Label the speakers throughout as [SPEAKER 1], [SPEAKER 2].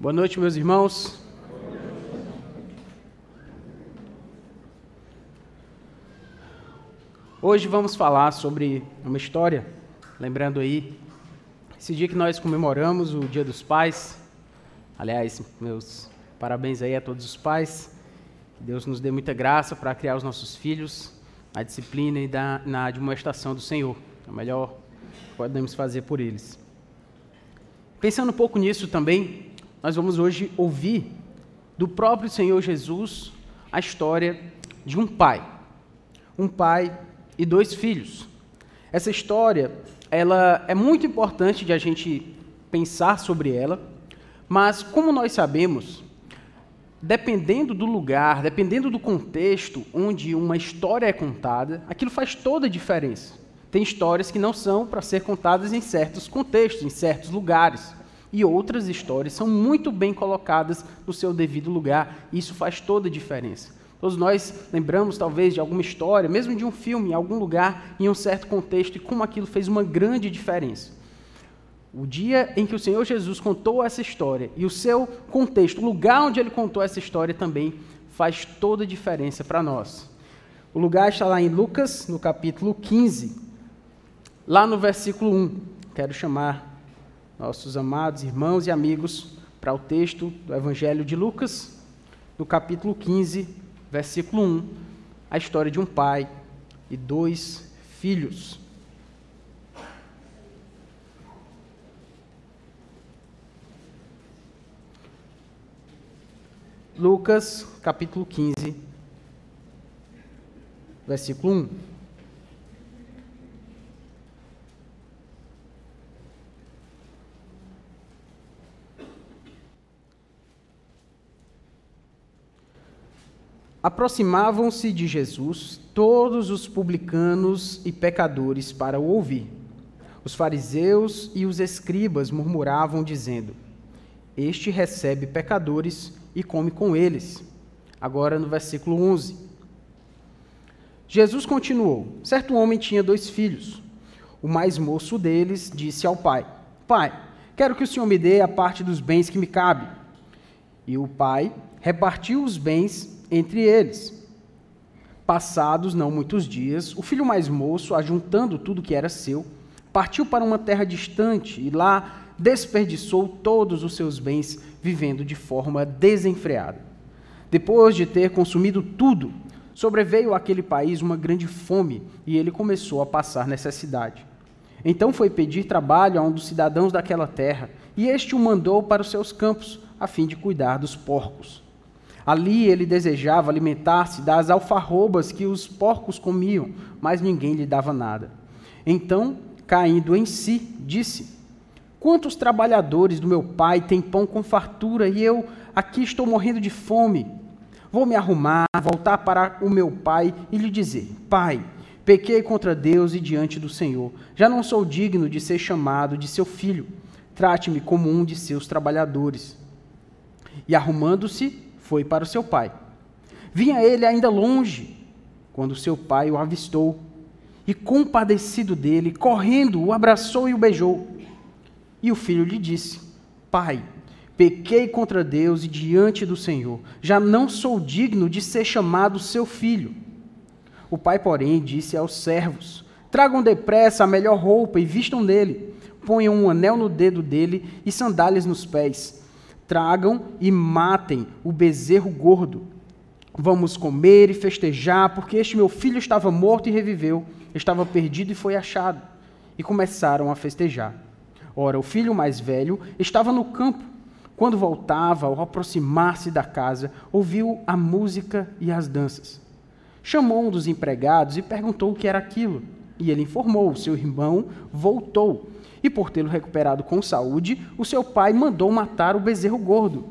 [SPEAKER 1] Boa noite, meus irmãos. Hoje vamos falar sobre uma história, lembrando aí, esse dia que nós comemoramos o Dia dos Pais. Aliás, meus parabéns aí a todos os pais. Que Deus nos dê muita graça para criar os nossos filhos na disciplina e da, na admoestação do Senhor. É o melhor que podemos fazer por eles. Pensando um pouco nisso também, nós vamos hoje ouvir do próprio Senhor Jesus a história de um pai. Um pai e dois filhos. Essa história, ela é muito importante de a gente pensar sobre ela, mas como nós sabemos, dependendo do lugar, dependendo do contexto onde uma história é contada, aquilo faz toda a diferença. Tem histórias que não são para ser contadas em certos contextos, em certos lugares e outras histórias são muito bem colocadas no seu devido lugar. E isso faz toda a diferença. Todos nós lembramos, talvez, de alguma história, mesmo de um filme, em algum lugar, em um certo contexto, e como aquilo fez uma grande diferença. O dia em que o Senhor Jesus contou essa história e o seu contexto, o lugar onde ele contou essa história também faz toda a diferença para nós. O lugar está lá em Lucas, no capítulo 15, lá no versículo 1. Quero chamar nossos amados irmãos e amigos para o texto do Evangelho de Lucas, no capítulo 15, versículo 1, a história de um pai e dois filhos. Lucas, capítulo 15, versículo 1. Aproximavam-se de Jesus todos os publicanos e pecadores para o ouvir. Os fariseus e os escribas murmuravam, dizendo: Este recebe pecadores e come com eles. Agora no versículo 11. Jesus continuou: Certo homem tinha dois filhos. O mais moço deles disse ao pai: Pai, quero que o senhor me dê a parte dos bens que me cabe. E o pai repartiu os bens entre eles. Passados não muitos dias, o filho mais moço, ajuntando tudo que era seu, partiu para uma terra distante e lá desperdiçou todos os seus bens, vivendo de forma desenfreada. Depois de ter consumido tudo, sobreveio àquele país uma grande fome e ele começou a passar necessidade. Então foi pedir trabalho a um dos cidadãos daquela terra, e este o mandou para os seus campos, a fim de cuidar dos porcos. Ali ele desejava alimentar-se das alfarrobas que os porcos comiam, mas ninguém lhe dava nada. Então, caindo em si, disse: Quantos trabalhadores do meu pai têm pão com fartura e eu aqui estou morrendo de fome? Vou me arrumar, voltar para o meu pai e lhe dizer: Pai, pequei contra Deus e diante do Senhor. Já não sou digno de ser chamado de seu filho. Trate-me como um de seus trabalhadores. E arrumando-se, foi para o seu pai. Vinha ele ainda longe, quando seu pai o avistou, e compadecido dele, correndo, o abraçou e o beijou. E o filho lhe disse: Pai, pequei contra Deus e diante do Senhor, já não sou digno de ser chamado seu filho. O pai, porém, disse aos servos: Tragam depressa a melhor roupa e vistam nele, ponham um anel no dedo dele e sandálias nos pés Tragam e matem o bezerro gordo. Vamos comer e festejar, porque este meu filho estava morto e reviveu, estava perdido e foi achado. E começaram a festejar. Ora, o filho mais velho estava no campo. Quando voltava, ao aproximar-se da casa, ouviu a música e as danças. Chamou um dos empregados e perguntou o que era aquilo. E ele informou: seu irmão voltou e por tê-lo recuperado com saúde, o seu pai mandou matar o bezerro gordo.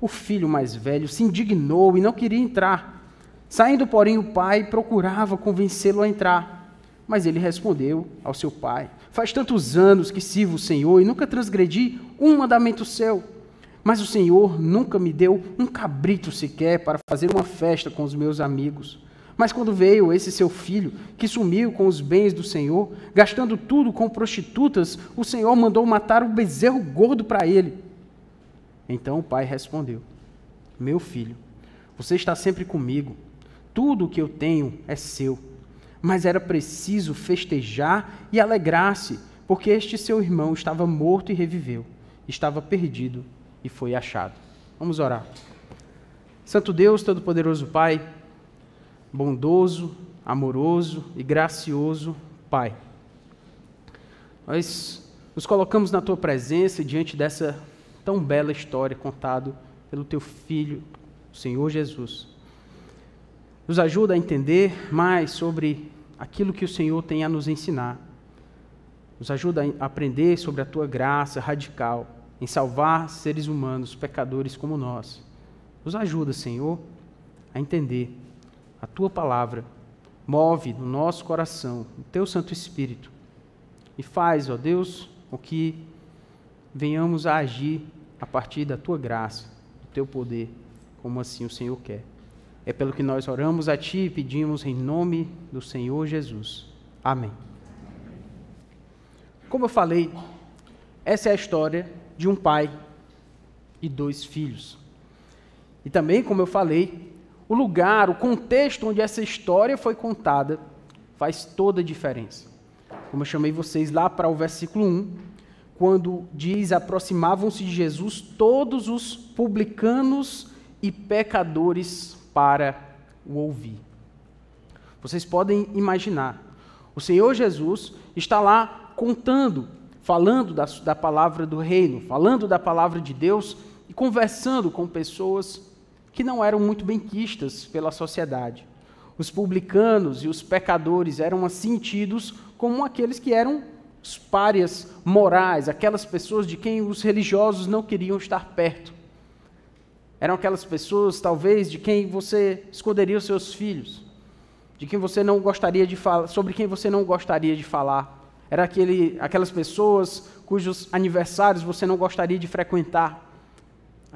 [SPEAKER 1] O filho mais velho se indignou e não queria entrar. Saindo, porém, o pai procurava convencê-lo a entrar. Mas ele respondeu ao seu pai: Faz tantos anos que sirvo o Senhor e nunca transgredi um mandamento seu. Mas o Senhor nunca me deu um cabrito sequer para fazer uma festa com os meus amigos. Mas quando veio esse seu filho, que sumiu com os bens do Senhor, gastando tudo com prostitutas, o Senhor mandou matar um bezerro gordo para ele. Então o pai respondeu: Meu filho, você está sempre comigo, tudo o que eu tenho é seu. Mas era preciso festejar e alegrar-se, porque este seu irmão estava morto e reviveu, estava perdido e foi achado. Vamos orar. Santo Deus, Todo-Poderoso Pai, bondoso, amoroso e gracioso Pai, nós nos colocamos na Tua presença diante dessa tão bela história contada pelo Teu Filho, o Senhor Jesus. Nos ajuda a entender mais sobre aquilo que o Senhor tem a nos ensinar. Nos ajuda a aprender sobre a tua graça radical em salvar seres humanos, pecadores como nós. Nos ajuda, Senhor, a entender a tua palavra. Move no nosso coração o teu Santo Espírito e faz, ó Deus, o que venhamos a agir a partir da tua graça, do teu poder, como assim o Senhor quer. É pelo que nós oramos a Ti e pedimos em nome do Senhor Jesus. Amém. Como eu falei, essa é a história de um pai e dois filhos. E também, como eu falei, o lugar, o contexto onde essa história foi contada faz toda a diferença. Como eu chamei vocês lá para o versículo 1, quando diz: aproximavam-se de Jesus todos os publicanos e pecadores para o ouvir. Vocês podem imaginar, o Senhor Jesus está lá contando, falando da, da palavra do reino, falando da palavra de Deus e conversando com pessoas que não eram muito bem quistas pela sociedade. Os publicanos e os pecadores eram assim tidos como aqueles que eram os párias morais, aquelas pessoas de quem os religiosos não queriam estar perto. Eram aquelas pessoas, talvez, de quem você esconderia os seus filhos, de quem você não gostaria de falar, sobre quem você não gostaria de falar. Era aquele, aquelas pessoas cujos aniversários você não gostaria de frequentar.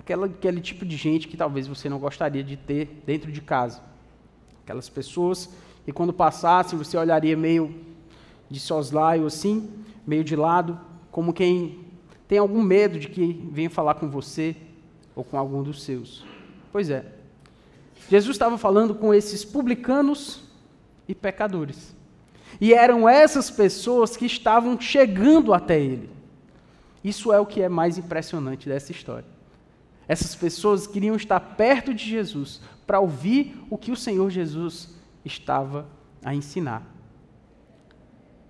[SPEAKER 1] Aquela, aquele tipo de gente que talvez você não gostaria de ter dentro de casa. Aquelas pessoas que quando passassem você olharia meio de soslaio assim, meio de lado, como quem tem algum medo de que venha falar com você, ou com algum dos seus. Pois é. Jesus estava falando com esses publicanos e pecadores. E eram essas pessoas que estavam chegando até ele. Isso é o que é mais impressionante dessa história. Essas pessoas queriam estar perto de Jesus para ouvir o que o Senhor Jesus estava a ensinar.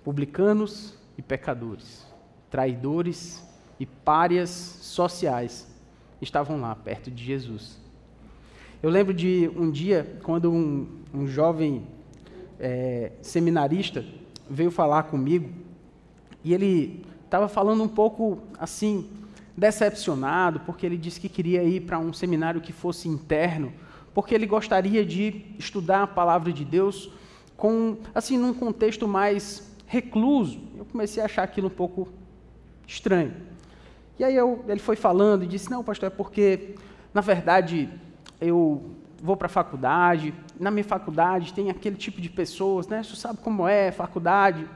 [SPEAKER 1] Publicanos e pecadores, traidores e párias sociais estavam lá, perto de Jesus. Eu lembro de um dia, quando um, um jovem é, seminarista veio falar comigo, e ele estava falando um pouco assim, decepcionado, porque ele disse que queria ir para um seminário que fosse interno, porque ele gostaria de estudar a palavra de Deus com assim num contexto mais recluso. Eu comecei a achar aquilo um pouco estranho. E aí eu, ele foi falando e disse: Não, pastor, é porque, na verdade, eu vou para a faculdade, na minha faculdade tem aquele tipo de pessoas, né? Você sabe como é faculdade?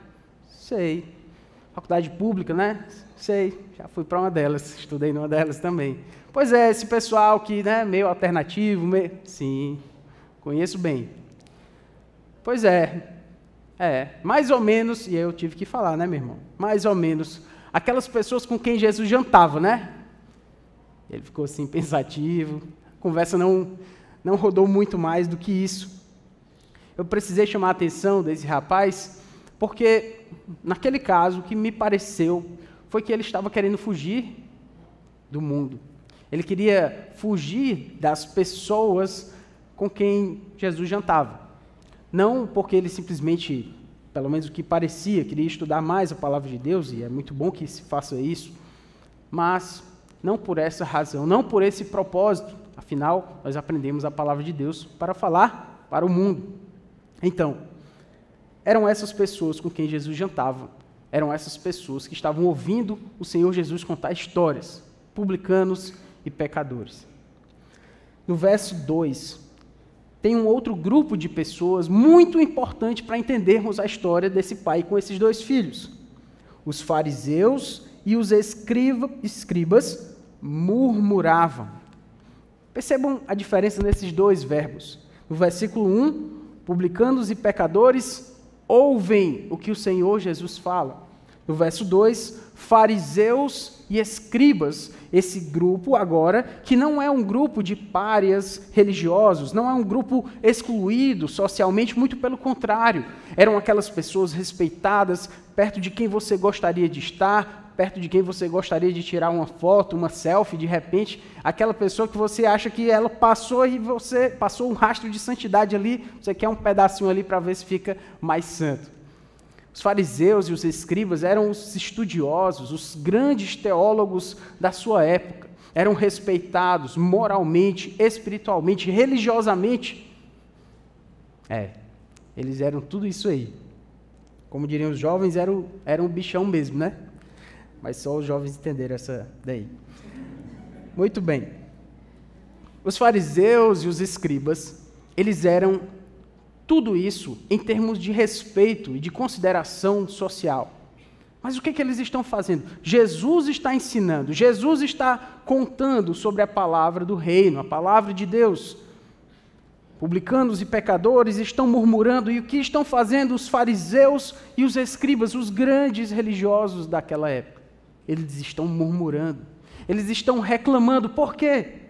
[SPEAKER 1] Sei. Faculdade pública, né? Sei. Já fui para uma delas, estudei numa delas também. Pois é, esse pessoal que, né, meio alternativo, meio... sim, conheço bem. Pois é, é, mais ou menos, e eu tive que falar, né, meu irmão? Mais ou menos aquelas pessoas com quem Jesus jantava, né? Ele ficou assim pensativo. A conversa não não rodou muito mais do que isso. Eu precisei chamar a atenção desse rapaz porque naquele caso o que me pareceu foi que ele estava querendo fugir do mundo. Ele queria fugir das pessoas com quem Jesus jantava. Não porque ele simplesmente pelo menos o que parecia, queria estudar mais a palavra de Deus, e é muito bom que se faça isso, mas não por essa razão, não por esse propósito. Afinal, nós aprendemos a palavra de Deus para falar para o mundo. Então, eram essas pessoas com quem Jesus jantava, eram essas pessoas que estavam ouvindo o Senhor Jesus contar histórias, publicanos e pecadores. No verso 2, tem um outro grupo de pessoas muito importante para entendermos a história desse pai com esses dois filhos: os fariseus e os escriba, escribas murmuravam. Percebam a diferença nesses dois verbos. No versículo 1, publicanos e pecadores ouvem o que o Senhor Jesus fala. No verso 2, fariseus e escribas, esse grupo agora, que não é um grupo de párias religiosos, não é um grupo excluído socialmente, muito pelo contrário. Eram aquelas pessoas respeitadas, perto de quem você gostaria de estar, perto de quem você gostaria de tirar uma foto, uma selfie, de repente, aquela pessoa que você acha que ela passou e você passou um rastro de santidade ali, você quer um pedacinho ali para ver se fica mais santo. Os fariseus e os escribas eram os estudiosos, os grandes teólogos da sua época. Eram respeitados moralmente, espiritualmente, religiosamente. É, eles eram tudo isso aí. Como diriam os jovens, eram, eram bichão mesmo, né? Mas só os jovens entenderam essa daí. Muito bem. Os fariseus e os escribas, eles eram tudo isso em termos de respeito e de consideração social. Mas o que, que eles estão fazendo? Jesus está ensinando, Jesus está contando sobre a palavra do reino, a palavra de Deus. Publicanos e pecadores estão murmurando, e o que estão fazendo os fariseus e os escribas, os grandes religiosos daquela época? Eles estão murmurando, eles estão reclamando, por quê?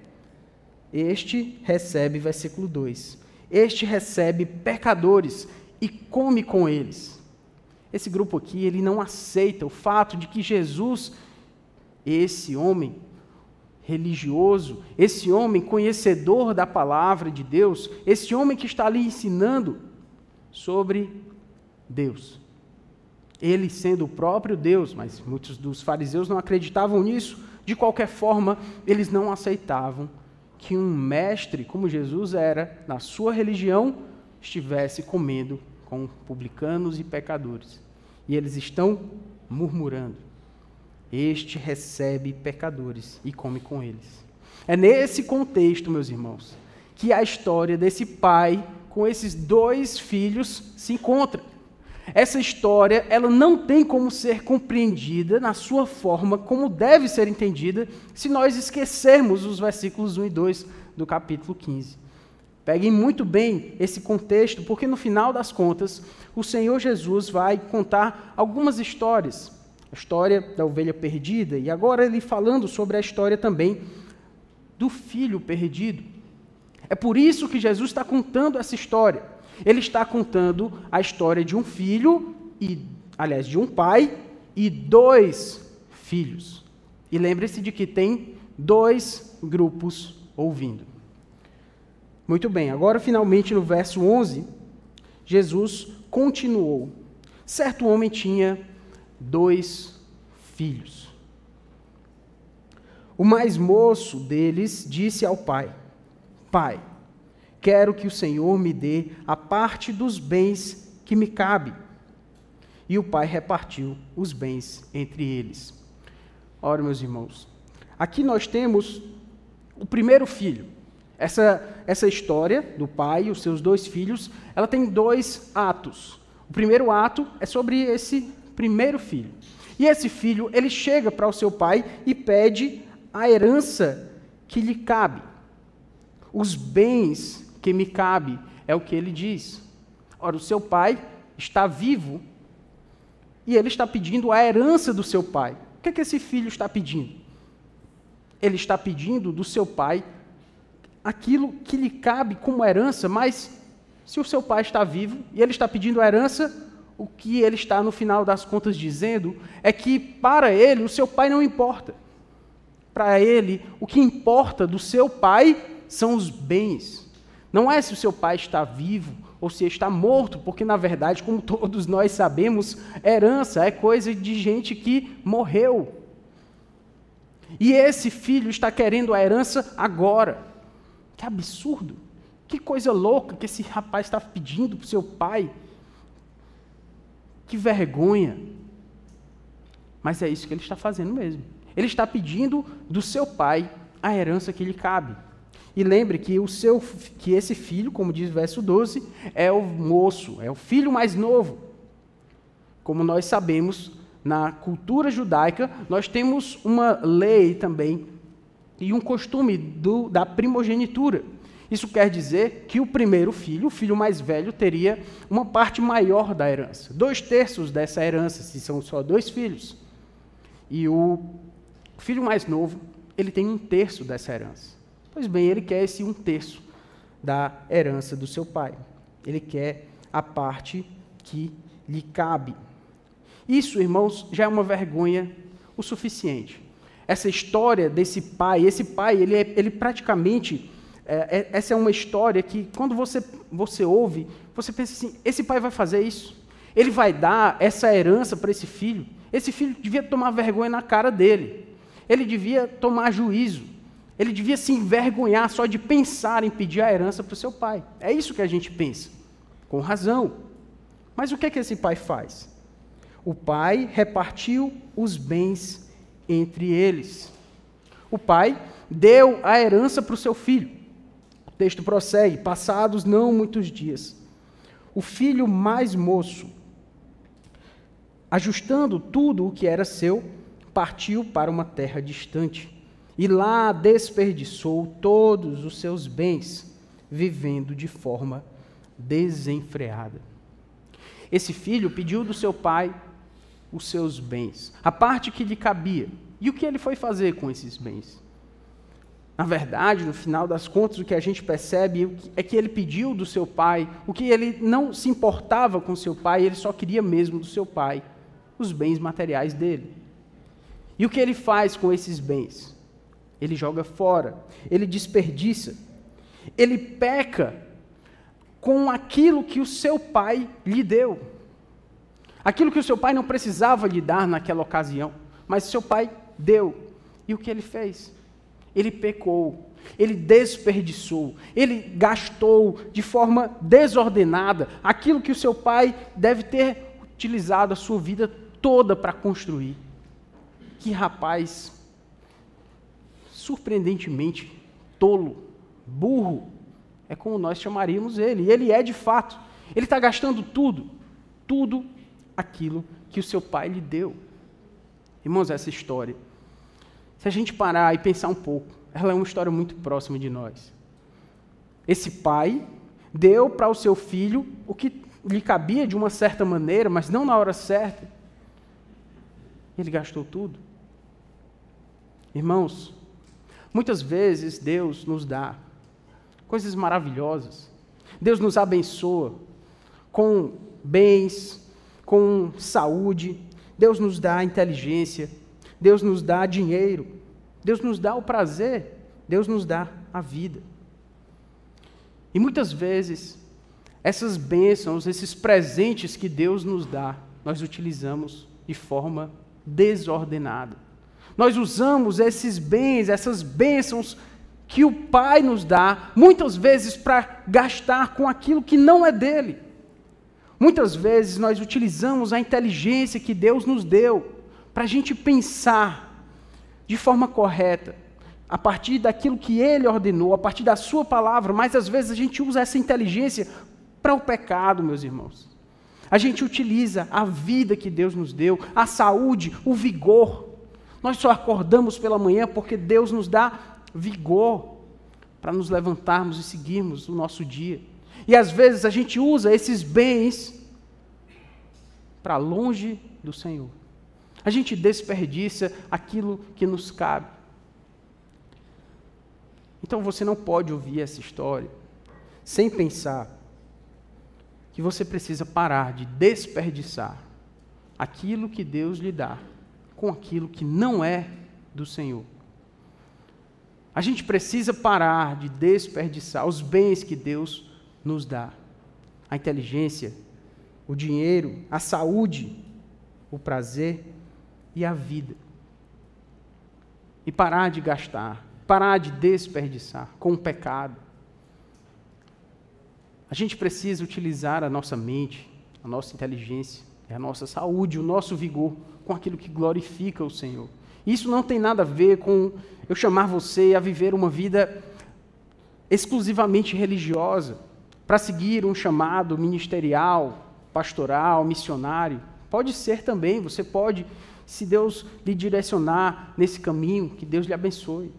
[SPEAKER 1] Este recebe, versículo 2, este recebe pecadores e come com eles. Esse grupo aqui, ele não aceita o fato de que Jesus, esse homem religioso, esse homem conhecedor da palavra de Deus, esse homem que está ali ensinando sobre Deus. Ele sendo o próprio Deus, mas muitos dos fariseus não acreditavam nisso. De qualquer forma, eles não aceitavam que um mestre como Jesus era, na sua religião, estivesse comendo com publicanos e pecadores. E eles estão murmurando. Este recebe pecadores e come com eles. É nesse contexto, meus irmãos, que a história desse pai com esses dois filhos se encontra. Essa história, ela não tem como ser compreendida na sua forma como deve ser entendida se nós esquecermos os versículos 1 e 2 do capítulo 15. Peguem muito bem esse contexto, porque no final das contas, o Senhor Jesus vai contar algumas histórias. A história da ovelha perdida, e agora ele falando sobre a história também do filho perdido. É por isso que Jesus está contando essa história ele está contando a história de um filho, e, aliás, de um pai e dois filhos. E lembre-se de que tem dois grupos ouvindo. Muito bem, agora finalmente no verso 11, Jesus continuou. Certo homem tinha dois filhos. O mais moço deles disse ao pai: Pai, Quero que o Senhor me dê a parte dos bens que me cabe. E o pai repartiu os bens entre eles. Ora, meus irmãos, aqui nós temos o primeiro filho. Essa, essa história do pai e os seus dois filhos, ela tem dois atos. O primeiro ato é sobre esse primeiro filho. E esse filho, ele chega para o seu pai e pede a herança que lhe cabe. Os bens que me cabe, é o que ele diz. Ora, o seu pai está vivo e ele está pedindo a herança do seu pai. O que, é que esse filho está pedindo? Ele está pedindo do seu pai aquilo que lhe cabe como herança, mas se o seu pai está vivo e ele está pedindo a herança, o que ele está no final das contas dizendo é que para ele o seu pai não importa. Para ele, o que importa do seu pai são os bens. Não é se o seu pai está vivo ou se está morto, porque na verdade, como todos nós sabemos, herança é coisa de gente que morreu. E esse filho está querendo a herança agora. Que absurdo! Que coisa louca que esse rapaz está pedindo para o seu pai. Que vergonha! Mas é isso que ele está fazendo mesmo. Ele está pedindo do seu pai a herança que lhe cabe. E lembre que, o seu, que esse filho, como diz o verso 12, é o moço, é o filho mais novo. Como nós sabemos, na cultura judaica, nós temos uma lei também e um costume do, da primogenitura. Isso quer dizer que o primeiro filho, o filho mais velho, teria uma parte maior da herança, dois terços dessa herança, se são só dois filhos. E o filho mais novo, ele tem um terço dessa herança. Pois bem, ele quer esse um terço da herança do seu pai. Ele quer a parte que lhe cabe. Isso, irmãos, já é uma vergonha o suficiente. Essa história desse pai, esse pai, ele, é, ele praticamente, é, é, essa é uma história que, quando você, você ouve, você pensa assim: esse pai vai fazer isso? Ele vai dar essa herança para esse filho? Esse filho devia tomar vergonha na cara dele. Ele devia tomar juízo. Ele devia se envergonhar só de pensar em pedir a herança para o seu pai. É isso que a gente pensa. Com razão. Mas o que é que esse pai faz? O pai repartiu os bens entre eles. O pai deu a herança para o seu filho. O texto prossegue: passados não muitos dias, o filho mais moço, ajustando tudo o que era seu, partiu para uma terra distante e lá desperdiçou todos os seus bens, vivendo de forma desenfreada. Esse filho pediu do seu pai os seus bens, a parte que lhe cabia. E o que ele foi fazer com esses bens? Na verdade, no final das contas, o que a gente percebe é que ele pediu do seu pai, o que ele não se importava com seu pai, ele só queria mesmo do seu pai, os bens materiais dele. E o que ele faz com esses bens? Ele joga fora, ele desperdiça, ele peca com aquilo que o seu pai lhe deu. Aquilo que o seu pai não precisava lhe dar naquela ocasião, mas seu pai deu. E o que ele fez? Ele pecou, ele desperdiçou, ele gastou de forma desordenada aquilo que o seu pai deve ter utilizado a sua vida toda para construir. Que rapaz surpreendentemente tolo, burro, é como nós chamaríamos ele. E ele é de fato. Ele está gastando tudo, tudo aquilo que o seu pai lhe deu. Irmãos, essa história, se a gente parar e pensar um pouco, ela é uma história muito próxima de nós. Esse pai deu para o seu filho o que lhe cabia de uma certa maneira, mas não na hora certa. Ele gastou tudo. Irmãos, muitas vezes Deus nos dá coisas maravilhosas. Deus nos abençoa com bens, com saúde, Deus nos dá inteligência, Deus nos dá dinheiro, Deus nos dá o prazer, Deus nos dá a vida. E muitas vezes, essas bênçãos, esses presentes que Deus nos dá, nós utilizamos de forma desordenada. Nós usamos esses bens, essas bênçãos que o Pai nos dá, muitas vezes para gastar com aquilo que não é dele. Muitas vezes nós utilizamos a inteligência que Deus nos deu para a gente pensar de forma correta, a partir daquilo que Ele ordenou, a partir da Sua palavra, mas às vezes a gente usa essa inteligência para o pecado, meus irmãos. A gente utiliza a vida que Deus nos deu, a saúde, o vigor. Nós só acordamos pela manhã porque Deus nos dá vigor para nos levantarmos e seguirmos o nosso dia. E às vezes a gente usa esses bens para longe do Senhor. A gente desperdiça aquilo que nos cabe. Então você não pode ouvir essa história sem pensar que você precisa parar de desperdiçar aquilo que Deus lhe dá com aquilo que não é do Senhor. A gente precisa parar de desperdiçar os bens que Deus nos dá. A inteligência, o dinheiro, a saúde, o prazer e a vida. E parar de gastar, parar de desperdiçar com o pecado. A gente precisa utilizar a nossa mente, a nossa inteligência, a nossa saúde, o nosso vigor com aquilo que glorifica o Senhor. Isso não tem nada a ver com eu chamar você a viver uma vida exclusivamente religiosa, para seguir um chamado ministerial, pastoral, missionário. Pode ser também, você pode, se Deus lhe direcionar nesse caminho, que Deus lhe abençoe.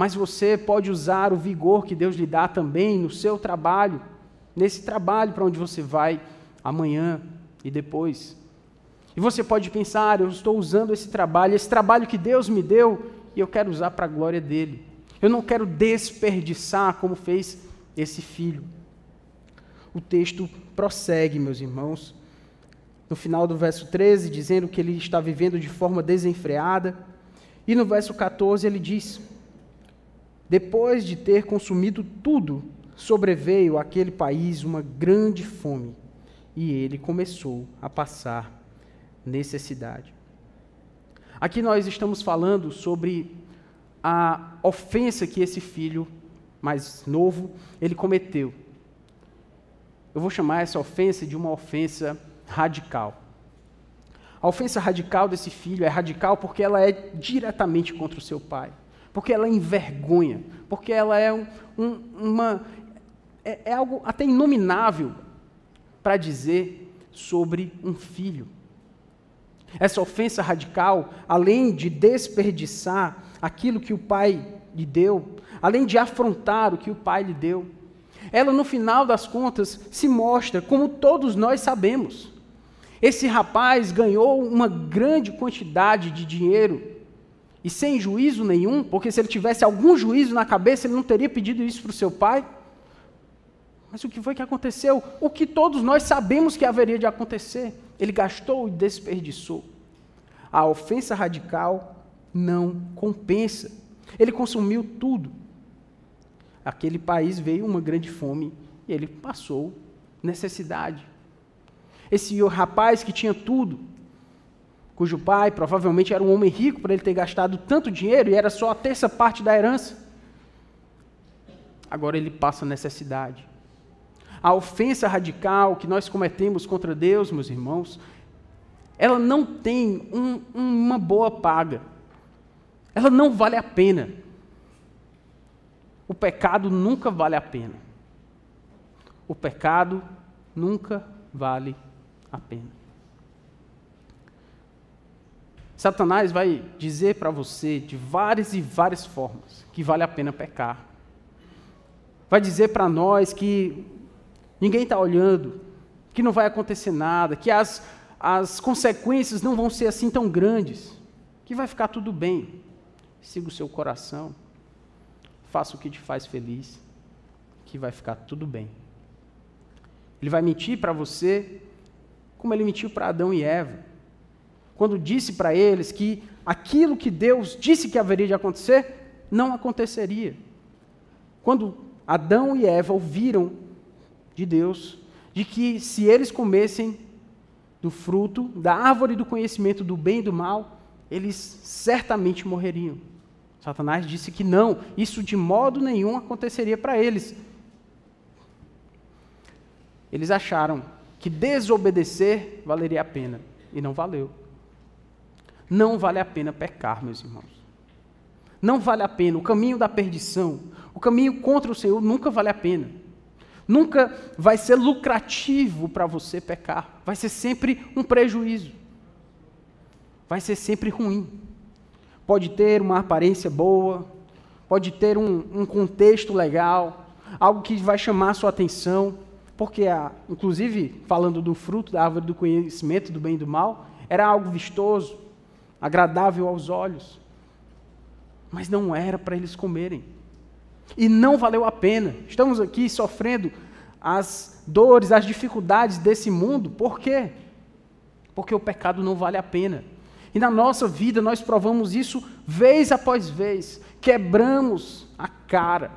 [SPEAKER 1] mas você pode usar o vigor que Deus lhe dá também no seu trabalho, nesse trabalho para onde você vai amanhã e depois. E você pode pensar: eu estou usando esse trabalho, esse trabalho que Deus me deu, e eu quero usar para a glória dele. Eu não quero desperdiçar como fez esse filho. O texto prossegue, meus irmãos, no final do verso 13, dizendo que ele está vivendo de forma desenfreada. E no verso 14 ele diz: Depois de ter consumido tudo, sobreveio àquele país uma grande fome, e ele começou a passar necessidade. Aqui nós estamos falando sobre a ofensa que esse filho mais novo ele cometeu. Eu vou chamar essa ofensa de uma ofensa radical. A ofensa radical desse filho é radical porque ela é diretamente contra o seu pai, porque ela envergonha, porque ela é um, uma é, é algo até inominável para dizer sobre um filho. Essa ofensa radical, além de desperdiçar aquilo que o pai lhe deu, além de afrontar o que o pai lhe deu, ela no final das contas se mostra como todos nós sabemos. Esse rapaz ganhou uma grande quantidade de dinheiro e sem juízo nenhum, porque se ele tivesse algum juízo na cabeça, ele não teria pedido isso para o seu pai. Mas o que foi que aconteceu? O que todos nós sabemos que haveria de acontecer. Ele gastou e desperdiçou. A ofensa radical não compensa. Ele consumiu tudo. Aquele país veio uma grande fome e ele passou necessidade. Esse rapaz que tinha tudo, cujo pai provavelmente era um homem rico para ele ter gastado tanto dinheiro e era só a terça parte da herança. Agora ele passa necessidade. A ofensa radical que nós cometemos contra Deus, meus irmãos, ela não tem um, uma boa paga. Ela não vale a pena. O pecado nunca vale a pena. O pecado nunca vale a pena. Satanás vai dizer para você de várias e várias formas que vale a pena pecar. Vai dizer para nós que ninguém está olhando, que não vai acontecer nada, que as, as consequências não vão ser assim tão grandes, que vai ficar tudo bem. Siga o seu coração, faça o que te faz feliz, que vai ficar tudo bem. Ele vai mentir para você como ele mentiu para Adão e Eva, quando disse para eles que aquilo que Deus disse que haveria de acontecer, não aconteceria. Quando Adão e Eva ouviram de Deus de que se eles comessem do fruto da árvore do conhecimento do bem e do mal, eles certamente morreriam. Satanás disse que não, isso de modo nenhum aconteceria para eles. Eles acharam que desobedecer valeria a pena. E não valeu. Não vale a pena pecar, meus irmãos. Não vale a pena. O caminho da perdição, o caminho contra o Senhor nunca vale a pena. Nunca vai ser lucrativo para você pecar. Vai ser sempre um prejuízo. Vai ser sempre ruim. Pode ter uma aparência boa, pode ter um, um contexto legal, algo que vai chamar a sua atenção, porque, a, inclusive, falando do fruto da árvore do conhecimento do bem e do mal, era algo vistoso, agradável aos olhos, mas não era para eles comerem. E não valeu a pena. Estamos aqui sofrendo as dores, as dificuldades desse mundo, por quê? Porque o pecado não vale a pena. E na nossa vida nós provamos isso vez após vez, quebramos a cara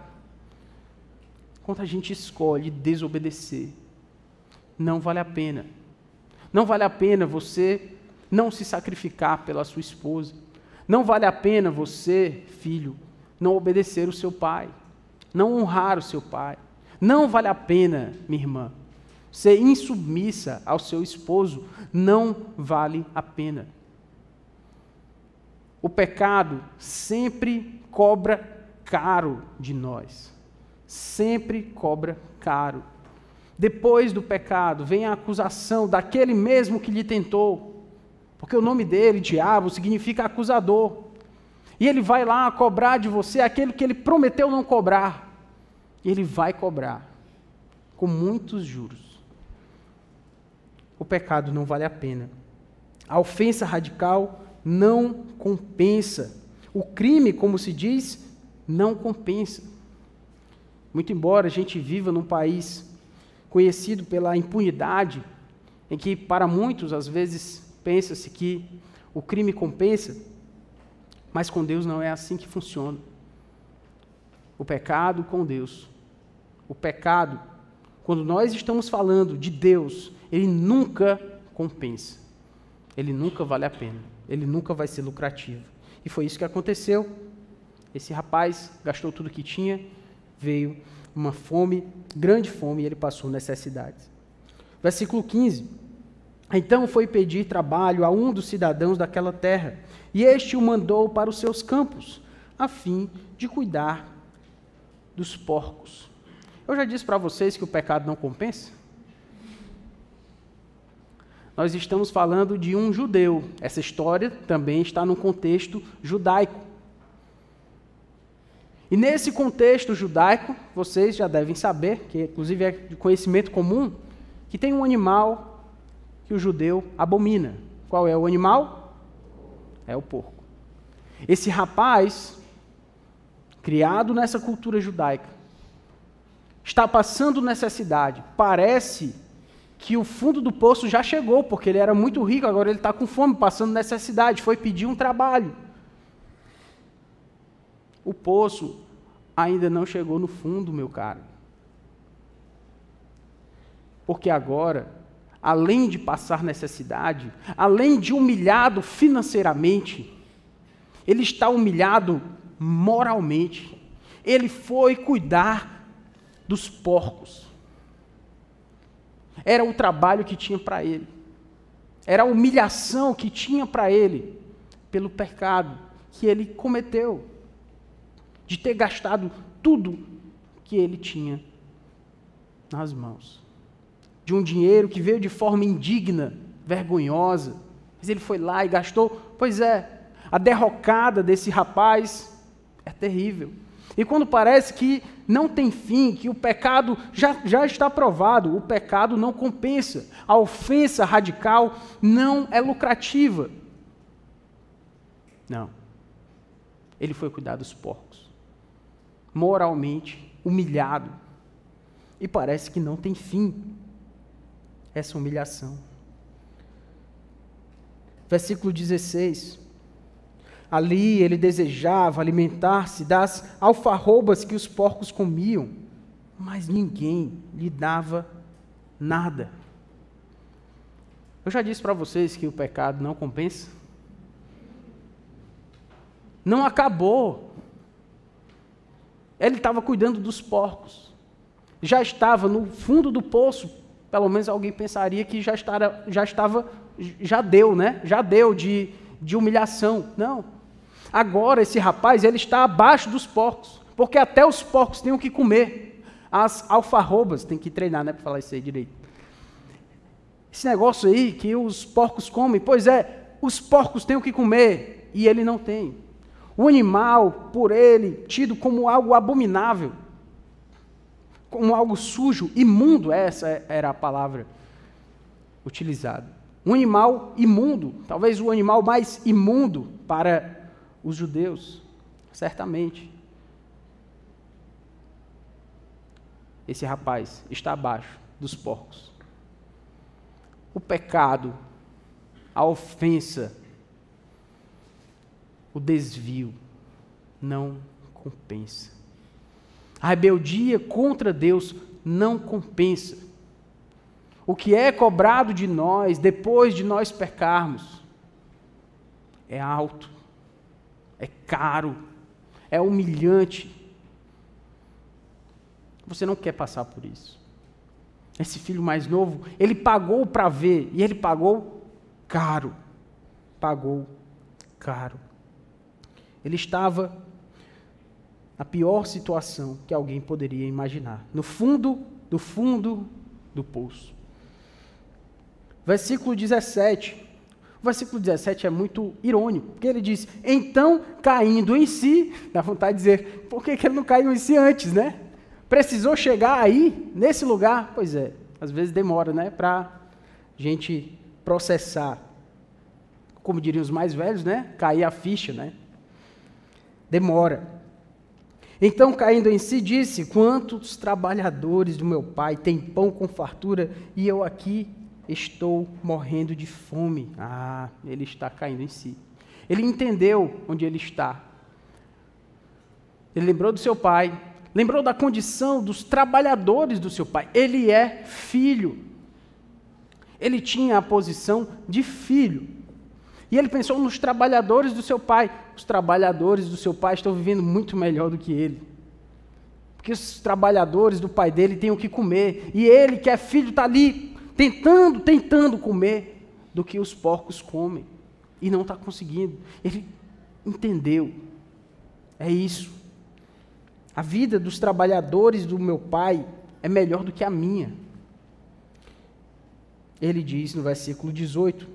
[SPEAKER 1] quando a gente escolhe desobedecer. Não vale a pena. Não vale a pena você não se sacrificar pela sua esposa. Não vale a pena você, filho, não obedecer o seu pai. Não honrar o seu pai. Não vale a pena, minha irmã, ser insubmissa ao seu esposo. Não vale a pena. O pecado sempre cobra caro de nós sempre cobra caro. Depois do pecado, vem a acusação daquele mesmo que lhe tentou. Porque o nome dele, diabo, significa acusador. E ele vai lá cobrar de você aquilo que ele prometeu não cobrar. E ele vai cobrar com muitos juros. O pecado não vale a pena. A ofensa radical não compensa. O crime, como se diz, não compensa. Muito embora a gente viva num país conhecido pela impunidade, em que para muitos às vezes pensa-se que o crime compensa, mas com Deus não é assim que funciona. O pecado com Deus. O pecado, quando nós estamos falando de Deus, ele nunca compensa. Ele nunca vale a pena. Ele nunca vai ser lucrativo. E foi isso que aconteceu. Esse rapaz gastou tudo que tinha, veio uma fome, grande fome, e ele passou necessidades. Versículo 15. Então foi pedir trabalho a um dos cidadãos daquela terra, e este o mandou para os seus campos, a fim de cuidar dos porcos. Eu já disse para vocês que o pecado não compensa? Nós estamos falando de um judeu. Essa história também está no contexto judaico. E nesse contexto judaico, vocês já devem saber, que inclusive é de conhecimento comum, que tem um animal que o judeu abomina. Qual é o animal? É o porco. Esse rapaz, criado nessa cultura judaica, está passando necessidade. Parece que o fundo do poço já chegou, porque ele era muito rico, agora ele está com fome, passando necessidade, foi pedir um trabalho. O poço ainda não chegou no fundo, meu caro. Porque agora, além de passar necessidade, além de humilhado financeiramente, ele está humilhado moralmente. Ele foi cuidar dos porcos. Era o trabalho que tinha para ele. Era a humilhação que tinha para ele pelo pecado que ele cometeu de ter gastado tudo que ele tinha nas mãos. De um dinheiro que veio de forma indigna, vergonhosa, mas ele foi lá e gastou. Pois é, a derrocada desse rapaz é terrível. E quando parece que não tem fim, que o pecado já, já está provado, o pecado não compensa, a ofensa radical não é lucrativa. Não. Ele foi cuidar dos porcos moralmente humilhado. E parece que não tem fim essa humilhação. Versículo 16. Ali ele desejava alimentar-se das alfarrobas que os porcos comiam, mas ninguém lhe dava nada. Eu já disse para vocês que o pecado não compensa. Não acabou ele estava cuidando dos porcos. Já estava no fundo do poço, pelo menos alguém pensaria que já, estava, já estava, já deu, né? Já deu de, de humilhação. Não. Agora esse rapaz, ele está abaixo dos porcos, porque até os porcos têm o que comer. As alfarrobas, tem que treinar, né, para falar isso aí direito. Esse negócio aí que os porcos comem, pois é, os porcos têm o que comer e ele não tem. O animal, por ele, tido como algo abominável, como algo sujo, imundo, essa era a palavra utilizada. Um animal imundo, talvez o animal mais imundo para os judeus, certamente. Esse rapaz está abaixo dos porcos. O pecado, a ofensa, o desvio não compensa. A rebeldia contra Deus não compensa. O que é cobrado de nós depois de nós pecarmos é alto, é caro, é humilhante. Você não quer passar por isso. Esse filho mais novo, ele pagou para ver, e ele pagou caro. Pagou caro. Ele estava na pior situação que alguém poderia imaginar, no fundo do fundo do poço. Versículo 17. O versículo 17 é muito irônico, porque ele diz: Então, caindo em si, dá vontade de dizer, por que, que ele não caiu em si antes, né? Precisou chegar aí, nesse lugar? Pois é, às vezes demora, né, para a gente processar. Como diriam os mais velhos, né? Cair a ficha, né? Demora. Então, caindo em si, disse: Quantos trabalhadores do meu pai têm pão com fartura e eu aqui estou morrendo de fome. Ah, ele está caindo em si. Ele entendeu onde ele está. Ele lembrou do seu pai, lembrou da condição dos trabalhadores do seu pai. Ele é filho. Ele tinha a posição de filho. E ele pensou nos trabalhadores do seu pai. Os trabalhadores do seu pai estão vivendo muito melhor do que ele. Porque os trabalhadores do pai dele têm o que comer. E ele, que é filho, está ali tentando, tentando comer do que os porcos comem e não está conseguindo. Ele entendeu. É isso. A vida dos trabalhadores do meu pai é melhor do que a minha. Ele diz no versículo 18: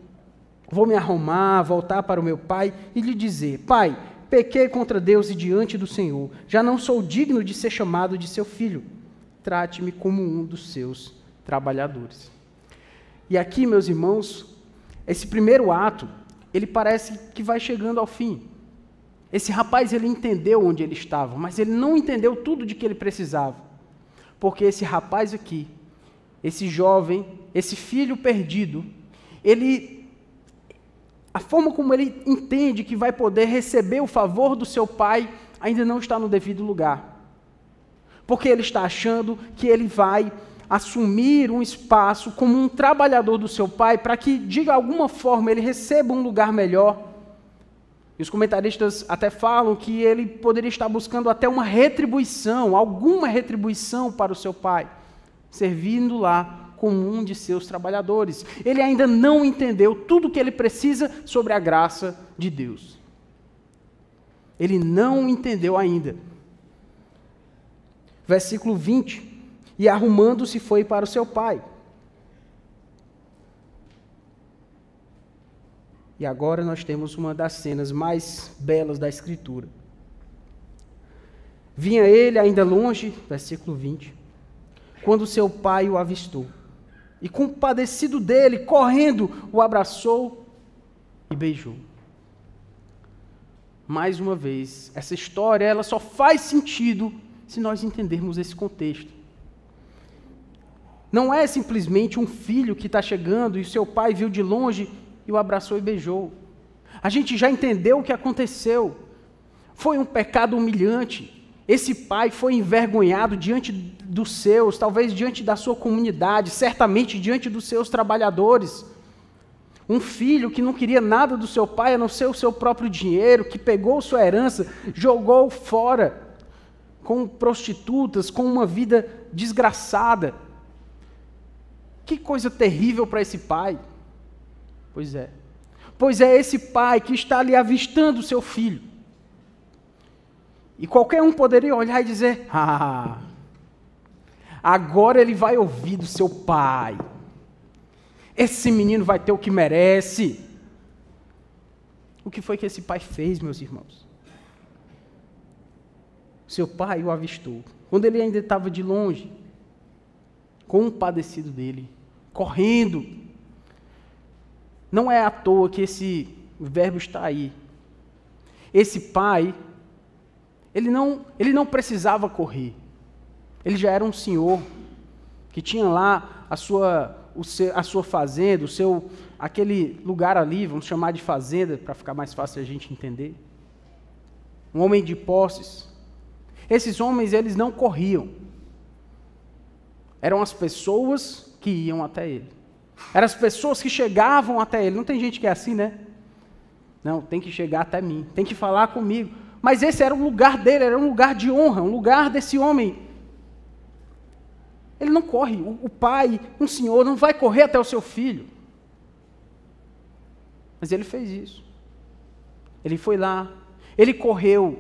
[SPEAKER 1] Vou me arrumar, voltar para o meu pai e lhe dizer: Pai, pequei contra Deus e diante do Senhor, já não sou digno de ser chamado de seu filho. Trate-me como um dos seus trabalhadores. E aqui, meus irmãos, esse primeiro ato, ele parece que vai chegando ao fim. Esse rapaz, ele entendeu onde ele estava, mas ele não entendeu tudo de que ele precisava. Porque esse rapaz aqui, esse jovem, esse filho perdido, ele a forma como ele entende que vai poder receber o favor do seu pai ainda não está no devido lugar. Porque ele está achando que ele vai assumir um espaço como um trabalhador do seu pai para que, de alguma forma, ele receba um lugar melhor. E os comentaristas até falam que ele poderia estar buscando até uma retribuição, alguma retribuição para o seu pai, servindo lá como um de seus trabalhadores. Ele ainda não entendeu tudo o que ele precisa sobre a graça de Deus. Ele não entendeu ainda. Versículo 20 e arrumando-se foi para o seu pai. E agora nós temos uma das cenas mais belas da Escritura. Vinha ele ainda longe, versículo 20, quando seu pai o avistou. E compadecido dele, correndo, o abraçou e beijou. Mais uma vez, essa história ela só faz sentido se nós entendermos esse contexto. Não é simplesmente um filho que está chegando e seu pai viu de longe e o abraçou e beijou. A gente já entendeu o que aconteceu. Foi um pecado humilhante. Esse pai foi envergonhado diante dos seus, talvez diante da sua comunidade, certamente diante dos seus trabalhadores. Um filho que não queria nada do seu pai a não ser o seu próprio dinheiro, que pegou sua herança, jogou fora com prostitutas, com uma vida desgraçada. Que coisa terrível para esse pai. Pois é. Pois é esse pai que está ali avistando o seu filho. E qualquer um poderia olhar e dizer: Ah, agora ele vai ouvir do seu pai. Esse menino vai ter o que merece. O que foi que esse pai fez, meus irmãos? Seu pai o avistou. Quando ele ainda estava de longe, compadecido dele, correndo. Não é à toa que esse verbo está aí. Esse pai, ele não, ele não precisava correr. Ele já era um senhor que tinha lá a sua, o seu, a sua fazenda, o seu aquele lugar ali, vamos chamar de fazenda para ficar mais fácil a gente entender. Um homem de posses. Esses homens eles não corriam. Eram as pessoas que iam até ele. Eram as pessoas que chegavam até ele. Não tem gente que é assim, né? Não, tem que chegar até mim, tem que falar comigo. Mas esse era o lugar dele, era um lugar de honra, um lugar desse homem. Ele não corre, o, pai, um senhor, não vai correr até o seu filho. Mas ele fez isso. Ele foi lá, ele correu.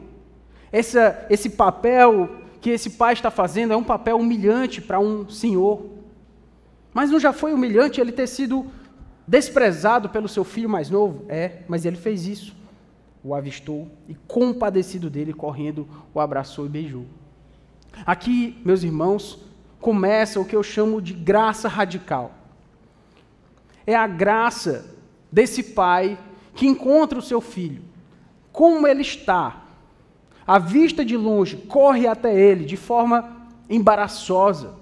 [SPEAKER 1] Essa, esse papel que esse pai está fazendo é um papel humilhante para um senhor. Mas não já foi humilhante ele ter sido desprezado pelo seu filho mais novo? É, mas ele fez isso. O avistou e, compadecido dele, correndo, o abraçou e beijou. Aqui, meus irmãos, começa o que eu chamo de graça radical. É a graça desse pai que encontra o seu filho, como ele está, à vista de longe, corre até ele de forma embaraçosa,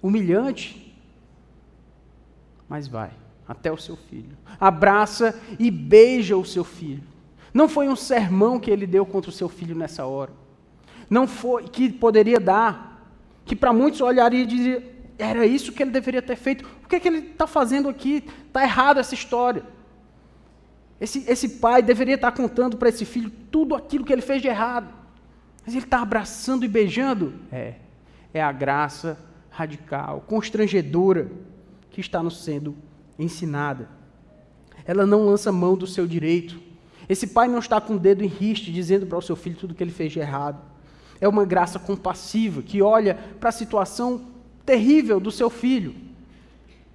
[SPEAKER 1] humilhante, mas vai até o seu filho, abraça e beija o seu filho. Não foi um sermão que ele deu contra o seu filho nessa hora. Não foi que poderia dar, que para muitos olharia e dizer, era isso que ele deveria ter feito. O que, é que ele está fazendo aqui? Está errado essa história. Esse, esse pai deveria estar tá contando para esse filho tudo aquilo que ele fez de errado. Mas ele está abraçando e beijando? É. É a graça radical, constrangedora, que está nos sendo ensinada. Ela não lança mão do seu direito. Esse pai não está com o dedo em riste dizendo para o seu filho tudo que ele fez de errado. É uma graça compassiva que olha para a situação terrível do seu filho.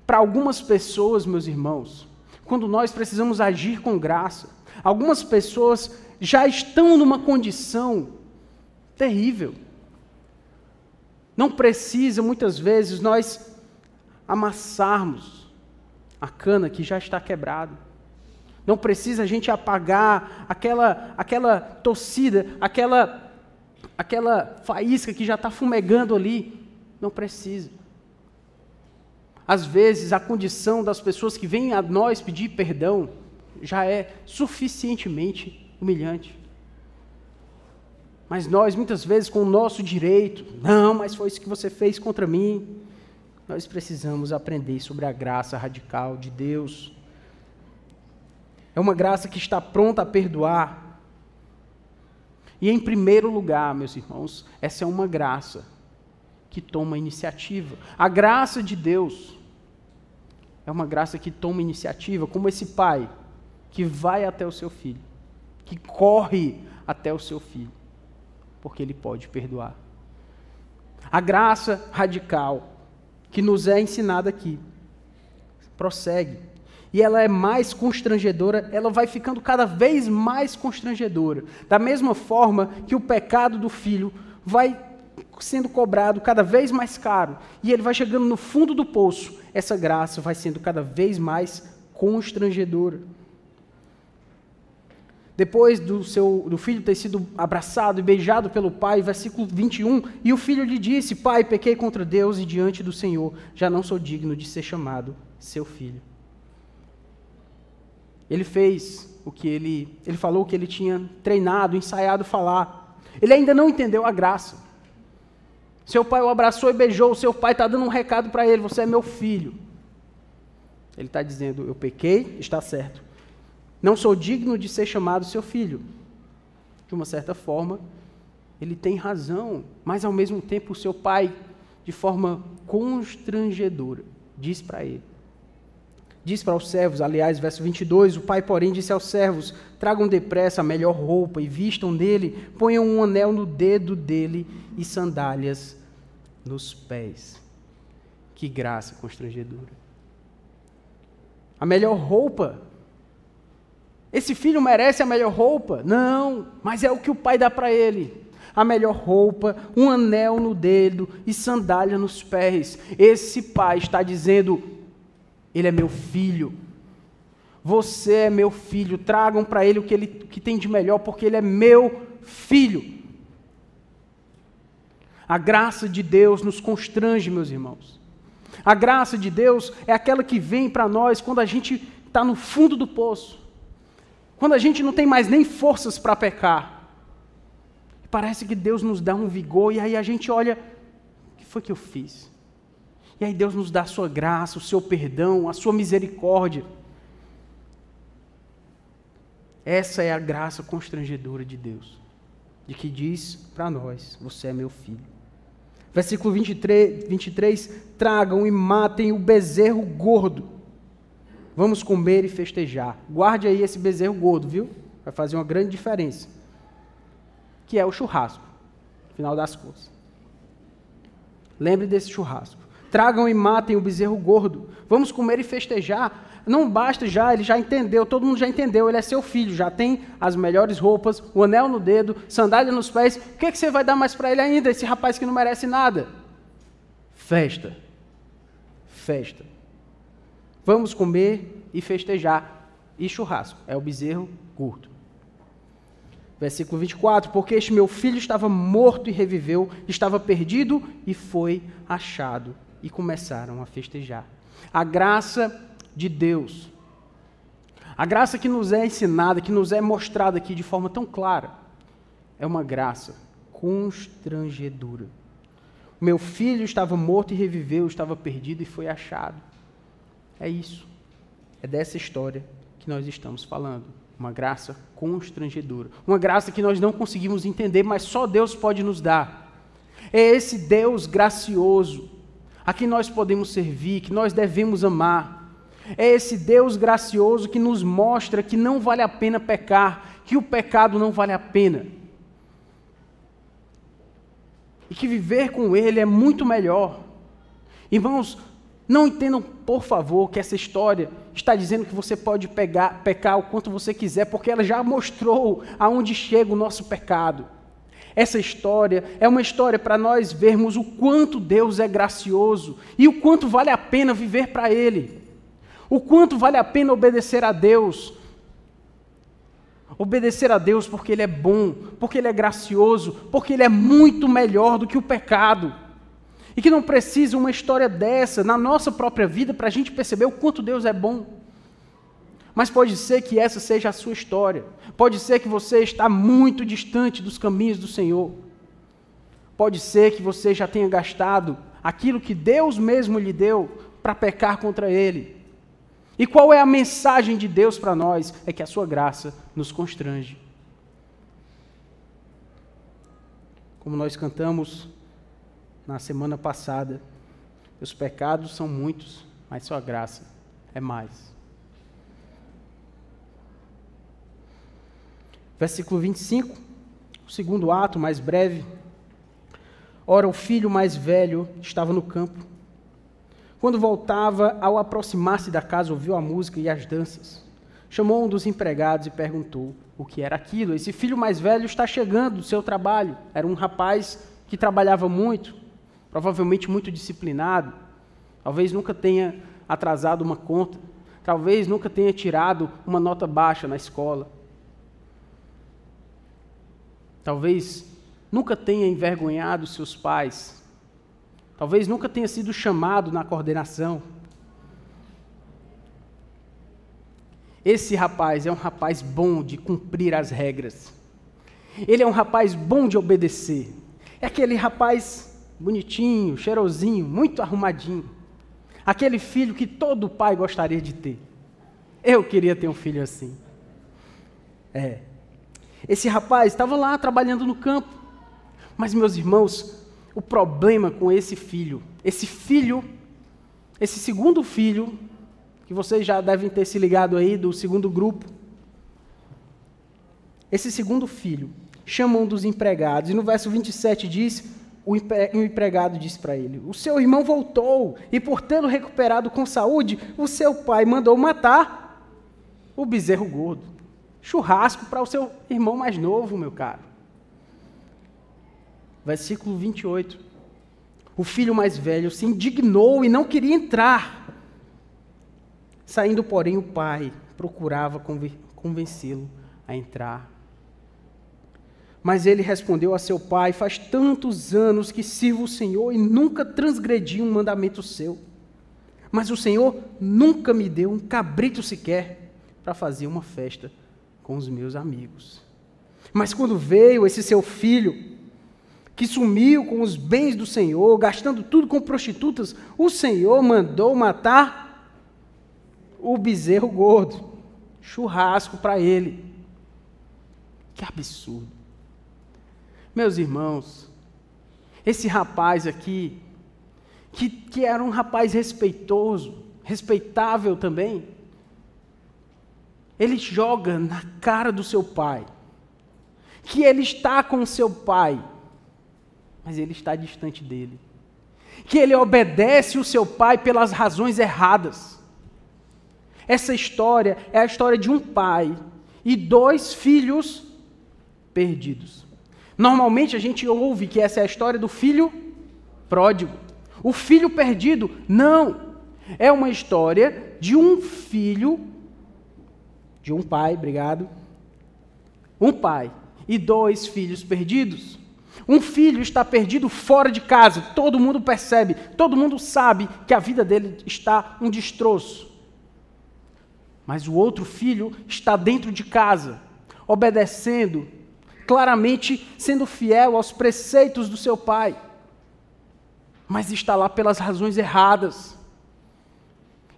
[SPEAKER 1] Para algumas pessoas, meus irmãos, quando nós precisamos agir com graça, algumas pessoas já estão numa condição terrível. Não precisa, muitas vezes, nós amassarmos a cana que já está quebrada. Não precisa a gente apagar aquela, aquela torcida, aquela, aquela faísca que já está fumegando ali. Não precisa. Às vezes, a condição das pessoas que vêm a nós pedir perdão já é suficientemente humilhante. Mas nós, muitas vezes, com o nosso direito, não, mas foi isso que você fez contra mim. Nós precisamos aprender sobre a graça radical de Deus. É uma graça que está pronta a perdoar. E, em primeiro lugar, meus irmãos, essa é uma graça que toma iniciativa. A graça de Deus é uma graça que toma iniciativa, como esse pai que vai até o seu filho, que corre até o seu filho, porque ele pode perdoar. A graça radical que nos é ensinada aqui prossegue. E ela é mais constrangedora, ela vai ficando cada vez mais constrangedora. Da mesma forma que o pecado do filho vai sendo cobrado cada vez mais caro e ele vai chegando no fundo do poço, essa graça vai sendo cada vez mais constrangedora. Depois do, seu, do filho ter sido abraçado e beijado pelo pai, versículo 21, e o filho lhe disse: Pai, pequei contra Deus e diante do Senhor, já não sou digno de ser chamado seu filho. Ele fez o que ele, ele falou que ele tinha treinado, ensaiado falar. Ele ainda não entendeu a graça. Seu pai o abraçou e beijou. Seu pai está dando um recado para ele: Você é meu filho. Ele está dizendo: Eu pequei, está certo. Não sou digno de ser chamado seu filho. De uma certa forma, ele tem razão, mas ao mesmo tempo o seu pai, de forma constrangedora, diz para ele: Diz para os servos, aliás, verso 22, o pai, porém, disse aos servos: Tragam depressa a melhor roupa e vistam dele, ponham um anel no dedo dele e sandálias nos pés. Que graça constrangedora. A melhor roupa. Esse filho merece a melhor roupa? Não, mas é o que o pai dá para ele. A melhor roupa, um anel no dedo e sandália nos pés. Esse pai está dizendo: Ele é meu filho. Você é meu filho. Tragam para ele o que ele que tem de melhor, porque ele é meu filho. A graça de Deus nos constrange, meus irmãos. A graça de Deus é aquela que vem para nós quando a gente está no fundo do poço, quando a gente não tem mais nem forças para pecar. Parece que Deus nos dá um vigor e aí a gente olha: o que foi que eu fiz? E aí Deus nos dá a sua graça, o seu perdão, a sua misericórdia. Essa é a graça constrangedora de Deus, de que diz para nós: Você é meu filho. Versículo 23, 23: Tragam e matem o bezerro gordo. Vamos comer e festejar. Guarde aí esse bezerro gordo, viu? Vai fazer uma grande diferença. Que é o churrasco, final das contas. Lembre desse churrasco. Tragam e matem o bezerro gordo. Vamos comer e festejar. Não basta já, ele já entendeu, todo mundo já entendeu, ele é seu filho, já tem as melhores roupas, o anel no dedo, sandália nos pés. O que, é que você vai dar mais para ele ainda, esse rapaz que não merece nada? Festa. Festa. Vamos comer e festejar. E churrasco. É o bezerro curto. Versículo 24: Porque este meu filho estava morto e reviveu, estava perdido e foi achado. E começaram a festejar. A graça de Deus. A graça que nos é ensinada, que nos é mostrada aqui de forma tão clara, é uma graça constrangedora. Meu filho estava morto e reviveu, estava perdido e foi achado. É isso. É dessa história que nós estamos falando. Uma graça constrangedora. Uma graça que nós não conseguimos entender, mas só Deus pode nos dar. É esse Deus gracioso a quem nós podemos servir, que nós devemos amar é esse Deus gracioso que nos mostra que não vale a pena pecar, que o pecado não vale a pena. E que viver com Ele é muito melhor. Irmãos, não entendam, por favor, que essa história está dizendo que você pode pegar, pecar o quanto você quiser, porque ela já mostrou aonde chega o nosso pecado. Essa história é uma história para nós vermos o quanto Deus é gracioso e o quanto vale a pena viver para Ele. O quanto vale a pena obedecer a Deus. Obedecer a Deus porque Ele é bom, porque Ele é gracioso, porque Ele é muito melhor do que o pecado. E que não precisa uma história dessa na nossa própria vida para a gente perceber o quanto Deus é bom. Mas pode ser que essa seja a sua história. Pode ser que você está muito distante dos caminhos do Senhor. Pode ser que você já tenha gastado aquilo que Deus mesmo lhe deu para pecar contra Ele. E qual é a mensagem de Deus para nós? É que a sua graça nos constrange. Como nós cantamos na semana passada, os pecados são muitos, mas sua graça é mais. Versículo 25, o segundo ato, mais breve. Ora, o filho mais velho estava no campo quando voltava, ao aproximar-se da casa, ouviu a música e as danças. Chamou um dos empregados e perguntou o que era aquilo. Esse filho mais velho está chegando do seu trabalho. Era um rapaz que trabalhava muito, provavelmente muito disciplinado. Talvez nunca tenha atrasado uma conta. Talvez nunca tenha tirado uma nota baixa na escola. Talvez nunca tenha envergonhado seus pais Talvez nunca tenha sido chamado na coordenação. Esse rapaz é um rapaz bom de cumprir as regras. Ele é um rapaz bom de obedecer. É aquele rapaz bonitinho, cheirosinho, muito arrumadinho. Aquele filho que todo pai gostaria de ter. Eu queria ter um filho assim. É. Esse rapaz estava lá trabalhando no campo. Mas, meus irmãos, o problema com esse filho. Esse filho, esse segundo filho, que vocês já devem ter se ligado aí do segundo grupo. Esse segundo filho chama um dos empregados, e no verso 27 diz: o empregado diz para ele: O seu irmão voltou, e por tê-lo recuperado com saúde, o seu pai mandou matar o bezerro gordo. Churrasco para o seu irmão mais novo, meu caro versículo 28. O filho mais velho se indignou e não queria entrar. Saindo, porém, o pai procurava convencê-lo a entrar. Mas ele respondeu a seu pai: Faz tantos anos que sirvo o Senhor e nunca transgredi um mandamento seu. Mas o Senhor nunca me deu um cabrito sequer para fazer uma festa com os meus amigos. Mas quando veio esse seu filho, que sumiu com os bens do Senhor, gastando tudo com prostitutas, o Senhor mandou matar o bezerro gordo, churrasco para ele. Que absurdo. Meus irmãos, esse rapaz aqui, que, que era um rapaz respeitoso, respeitável também, ele joga na cara do seu pai que ele está com seu pai mas ele está distante dele. que ele obedece o seu pai pelas razões erradas. Essa história é a história de um pai e dois filhos perdidos. Normalmente a gente ouve que essa é a história do filho pródigo. O filho perdido, não. É uma história de um filho, de um pai, obrigado. Um pai e dois filhos perdidos. Um filho está perdido fora de casa, todo mundo percebe, todo mundo sabe que a vida dele está um destroço. Mas o outro filho está dentro de casa, obedecendo, claramente sendo fiel aos preceitos do seu pai, mas está lá pelas razões erradas.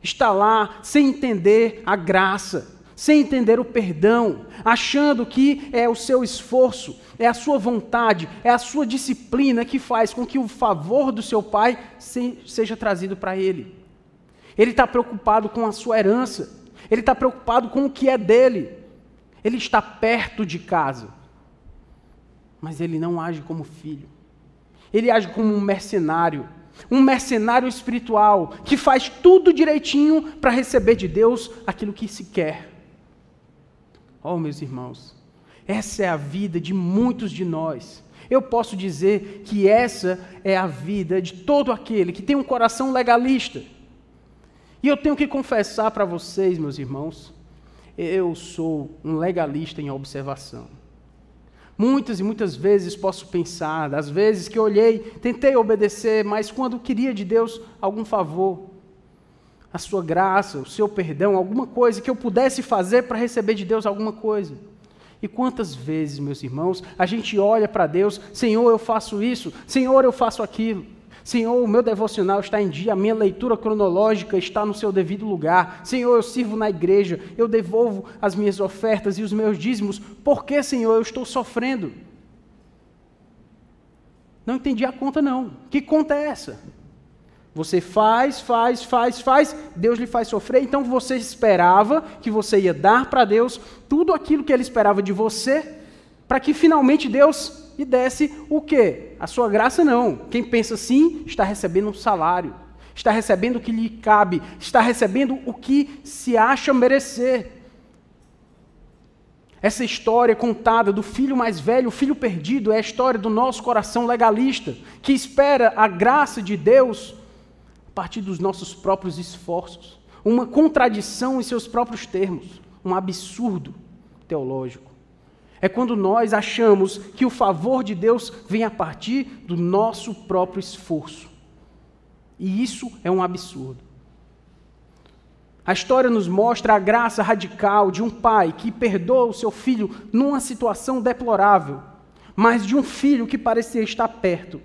[SPEAKER 1] Está lá sem entender a graça, sem entender o perdão, achando que é o seu esforço, é a sua vontade, é a sua disciplina que faz com que o favor do seu pai seja trazido para ele. Ele está preocupado com a sua herança, ele está preocupado com o que é dele, ele está perto de casa, mas ele não age como filho, ele age como um mercenário. Um mercenário espiritual que faz tudo direitinho para receber de Deus aquilo que se quer. Oh, meus irmãos, essa é a vida de muitos de nós. Eu posso dizer que essa é a vida de todo aquele que tem um coração legalista. E eu tenho que confessar para vocês, meus irmãos, eu sou um legalista em observação. Muitas e muitas vezes posso pensar, das vezes que olhei, tentei obedecer, mas quando queria de Deus algum favor, a sua graça, o seu perdão, alguma coisa que eu pudesse fazer para receber de Deus alguma coisa. E quantas vezes, meus irmãos, a gente olha para Deus, Senhor, eu faço isso, Senhor, eu faço aquilo. Senhor, o meu devocional está em dia, a minha leitura cronológica está no seu devido lugar. Senhor, eu sirvo na igreja, eu devolvo as minhas ofertas e os meus dízimos. Por que, Senhor, eu estou sofrendo? Não entendi a conta, não. Que conta é essa? Você faz, faz, faz, faz, Deus lhe faz sofrer, então você esperava que você ia dar para Deus tudo aquilo que ele esperava de você, para que finalmente Deus lhe desse o quê? A sua graça não. Quem pensa assim está recebendo um salário, está recebendo o que lhe cabe, está recebendo o que se acha merecer. Essa história contada do filho mais velho, o filho perdido, é a história do nosso coração legalista, que espera a graça de Deus a partir dos nossos próprios esforços, uma contradição em seus próprios termos, um absurdo teológico. É quando nós achamos que o favor de Deus vem a partir do nosso próprio esforço. E isso é um absurdo. A história nos mostra a graça radical de um pai que perdoa o seu filho numa situação deplorável, mas de um filho que parecia estar perto,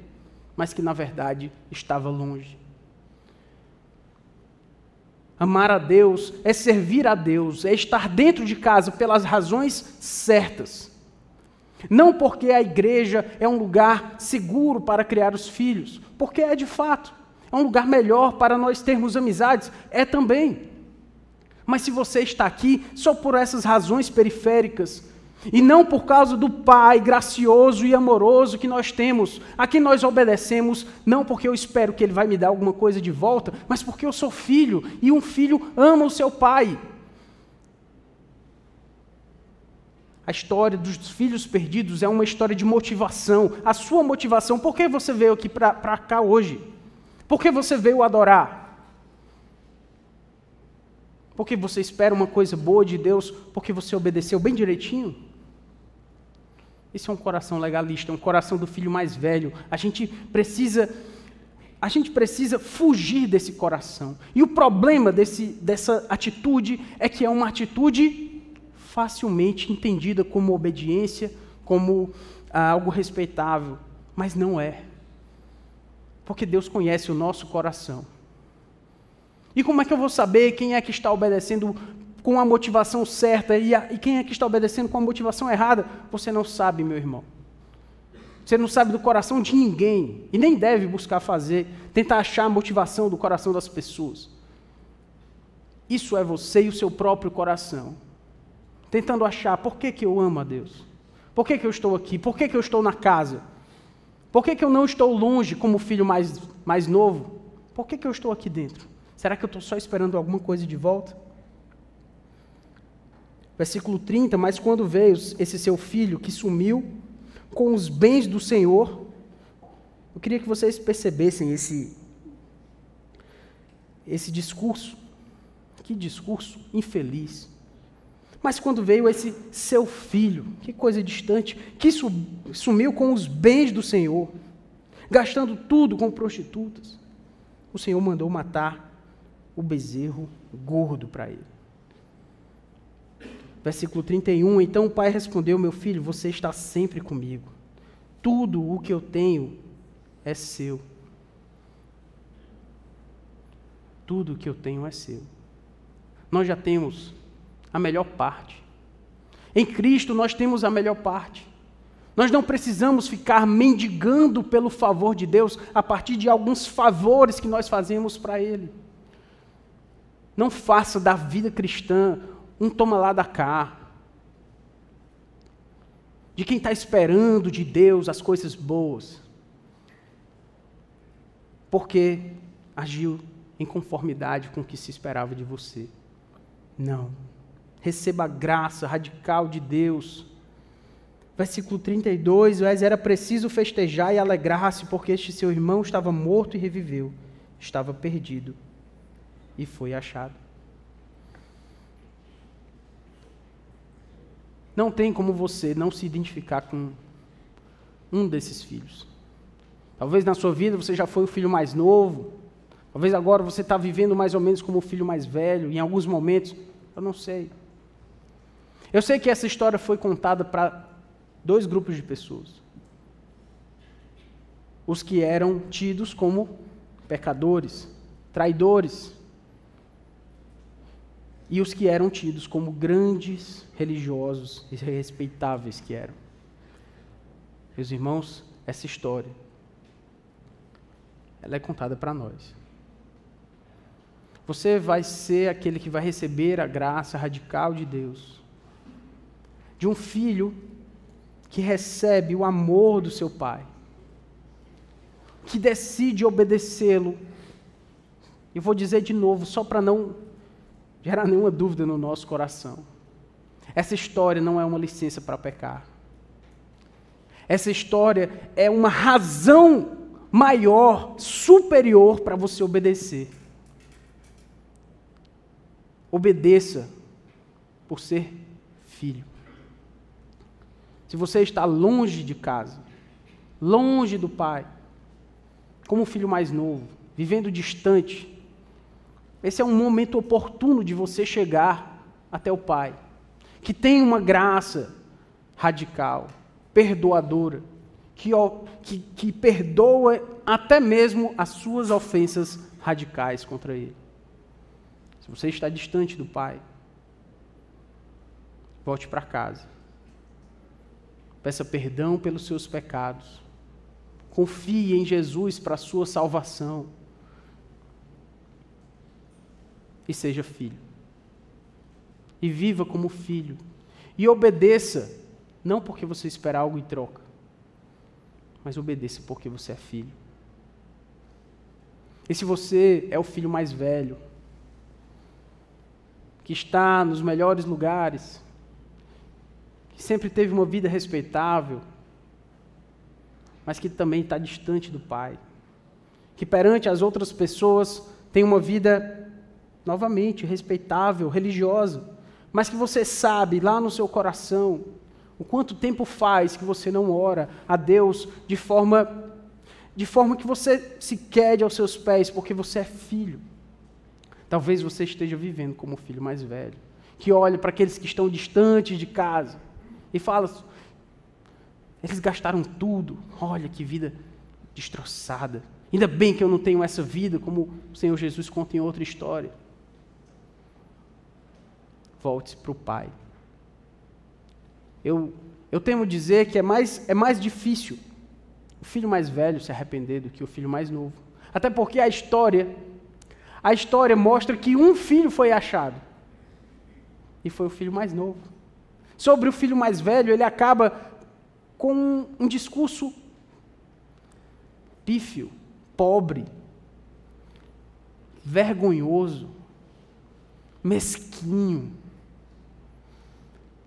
[SPEAKER 1] mas que na verdade estava longe. Amar a Deus é servir a Deus, é estar dentro de casa pelas razões certas. Não porque a igreja é um lugar seguro para criar os filhos, porque é de fato. É um lugar melhor para nós termos amizades, é também. Mas se você está aqui só por essas razões periféricas, e não por causa do Pai gracioso e amoroso que nós temos, a quem nós obedecemos, não porque eu espero que Ele vai me dar alguma coisa de volta, mas porque eu sou filho e um filho ama o seu pai. A história dos filhos perdidos é uma história de motivação. A sua motivação, por que você veio aqui para cá hoje? Por que você veio adorar? Porque você espera uma coisa boa de Deus, porque você obedeceu bem direitinho? Esse é um coração legalista, é um coração do filho mais velho. A gente precisa a gente precisa fugir desse coração. E o problema desse, dessa atitude é que é uma atitude facilmente entendida como obediência, como ah, algo respeitável, mas não é. Porque Deus conhece o nosso coração. E como é que eu vou saber quem é que está obedecendo com a motivação certa e, a, e quem é que está obedecendo com a motivação errada, você não sabe, meu irmão. Você não sabe do coração de ninguém e nem deve buscar fazer, tentar achar a motivação do coração das pessoas. Isso é você e o seu próprio coração. Tentando achar por que, que eu amo a Deus, por que, que eu estou aqui, por que, que eu estou na casa. Por que, que eu não estou longe como filho mais, mais novo? Por que, que eu estou aqui dentro? Será que eu estou só esperando alguma coisa de volta? Versículo 30, mas quando veio esse seu filho que sumiu com os bens do Senhor, eu queria que vocês percebessem esse, esse discurso. Que discurso infeliz. Mas quando veio esse seu filho, que coisa distante, que sumiu com os bens do Senhor, gastando tudo com prostitutas, o Senhor mandou matar o bezerro gordo para ele. Versículo 31. Então o pai respondeu: Meu filho, você está sempre comigo. Tudo o que eu tenho é seu. Tudo o que eu tenho é seu. Nós já temos a melhor parte. Em Cristo nós temos a melhor parte. Nós não precisamos ficar mendigando pelo favor de Deus a partir de alguns favores que nós fazemos para Ele. Não faça da vida cristã um toma lá da cá. De quem está esperando de Deus as coisas boas. Porque agiu em conformidade com o que se esperava de você. Não. Receba a graça radical de Deus. Versículo 32, mas era preciso festejar e alegrar-se, porque este seu irmão estava morto e reviveu, estava perdido e foi achado. Não tem como você não se identificar com um desses filhos. Talvez na sua vida você já foi o filho mais novo. Talvez agora você está vivendo mais ou menos como o filho mais velho. Em alguns momentos, eu não sei. Eu sei que essa história foi contada para dois grupos de pessoas. Os que eram tidos como pecadores, traidores, e os que eram tidos como grandes religiosos e respeitáveis que eram. Meus irmãos, essa história, ela é contada para nós. Você vai ser aquele que vai receber a graça radical de Deus, de um filho que recebe o amor do seu pai, que decide obedecê-lo. E vou dizer de novo, só para não gerar nenhuma dúvida no nosso coração. Essa história não é uma licença para pecar. Essa história é uma razão maior, superior para você obedecer. Obedeça por ser filho. Se você está longe de casa, longe do pai, como um filho mais novo, vivendo distante, esse é um momento oportuno de você chegar até o Pai, que tem uma graça radical, perdoadora, que, que, que perdoa até mesmo as suas ofensas radicais contra Ele. Se você está distante do Pai, volte para casa. Peça perdão pelos seus pecados. Confie em Jesus para a sua salvação e seja filho. E viva como filho. E obedeça, não porque você espera algo em troca, mas obedeça porque você é filho. E se você é o filho mais velho, que está nos melhores lugares, que sempre teve uma vida respeitável, mas que também está distante do Pai, que perante as outras pessoas tem uma vida novamente, respeitável, religiosa, mas que você sabe lá no seu coração o quanto tempo faz que você não ora a Deus de forma de forma que você se quede aos seus pés porque você é filho. Talvez você esteja vivendo como o filho mais velho, que olha para aqueles que estão distantes de casa e fala: eles gastaram tudo, olha que vida destroçada. Ainda bem que eu não tenho essa vida, como o Senhor Jesus conta em outra história volte para o Pai. Eu, eu temo dizer que é mais, é mais difícil o filho mais velho se arrepender do que o filho mais novo. Até porque a história, a história mostra que um filho foi achado. E foi o filho mais novo. Sobre o filho mais velho, ele acaba com um, um discurso pífio, pobre, vergonhoso, mesquinho.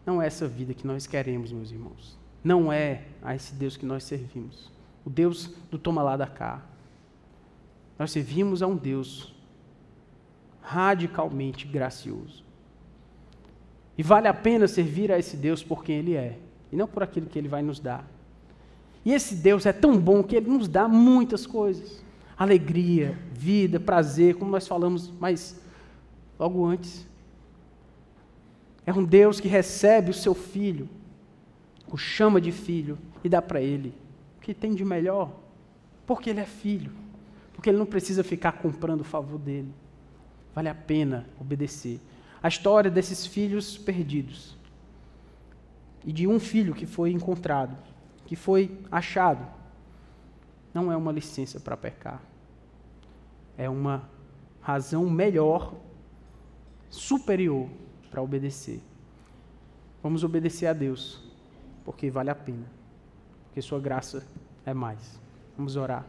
[SPEAKER 1] Não é essa vida que nós queremos, meus irmãos. Não é a esse Deus que nós servimos. O Deus do toma lá da cá. Nós servimos a um Deus radicalmente gracioso. E vale a pena servir a esse Deus por quem Ele é, e não por aquilo que Ele vai nos dar. E esse Deus é tão bom que Ele nos dá muitas coisas: alegria, vida, prazer, como nós falamos mais logo antes. É um Deus que recebe o seu filho, o chama de filho e dá para ele o que tem de melhor, porque ele é filho, porque ele não precisa ficar comprando o favor dele. Vale a pena obedecer. A história desses filhos perdidos e de um filho que foi encontrado, que foi achado, não é uma licença para pecar. É uma razão melhor, superior para obedecer. Vamos obedecer a Deus, porque vale a pena, porque Sua graça é mais. Vamos orar.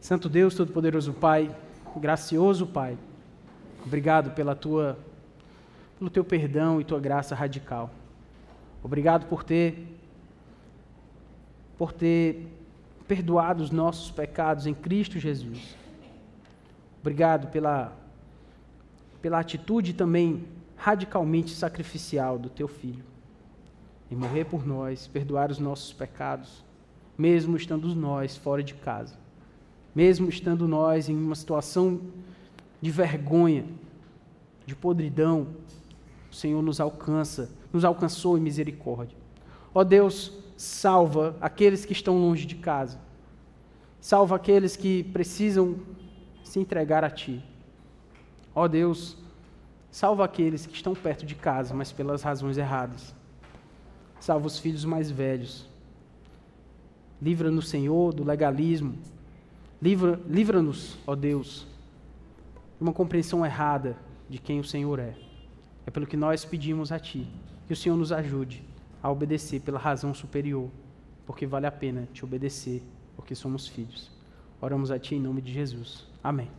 [SPEAKER 1] Santo Deus, Todo-Poderoso Pai, gracioso Pai, obrigado pela tua, pelo teu perdão e tua graça radical. Obrigado por ter, por ter perdoado os nossos pecados em Cristo Jesus. Obrigado pela, pela atitude também radicalmente sacrificial do teu filho, em morrer por nós, perdoar os nossos pecados, mesmo estando nós fora de casa, mesmo estando nós em uma situação de vergonha, de podridão, o Senhor nos alcança, nos alcançou em misericórdia. Ó Deus, salva aqueles que estão longe de casa. Salva aqueles que precisam se entregar a Ti. Ó Deus, Salva aqueles que estão perto de casa, mas pelas razões erradas. Salva os filhos mais velhos. Livra-nos, Senhor, do legalismo. Livra-nos, livra ó Deus, de uma compreensão errada de quem o Senhor é. É pelo que nós pedimos a Ti. Que o Senhor nos ajude a obedecer pela razão superior, porque vale a pena te obedecer, porque somos filhos. Oramos a Ti em nome de Jesus. Amém.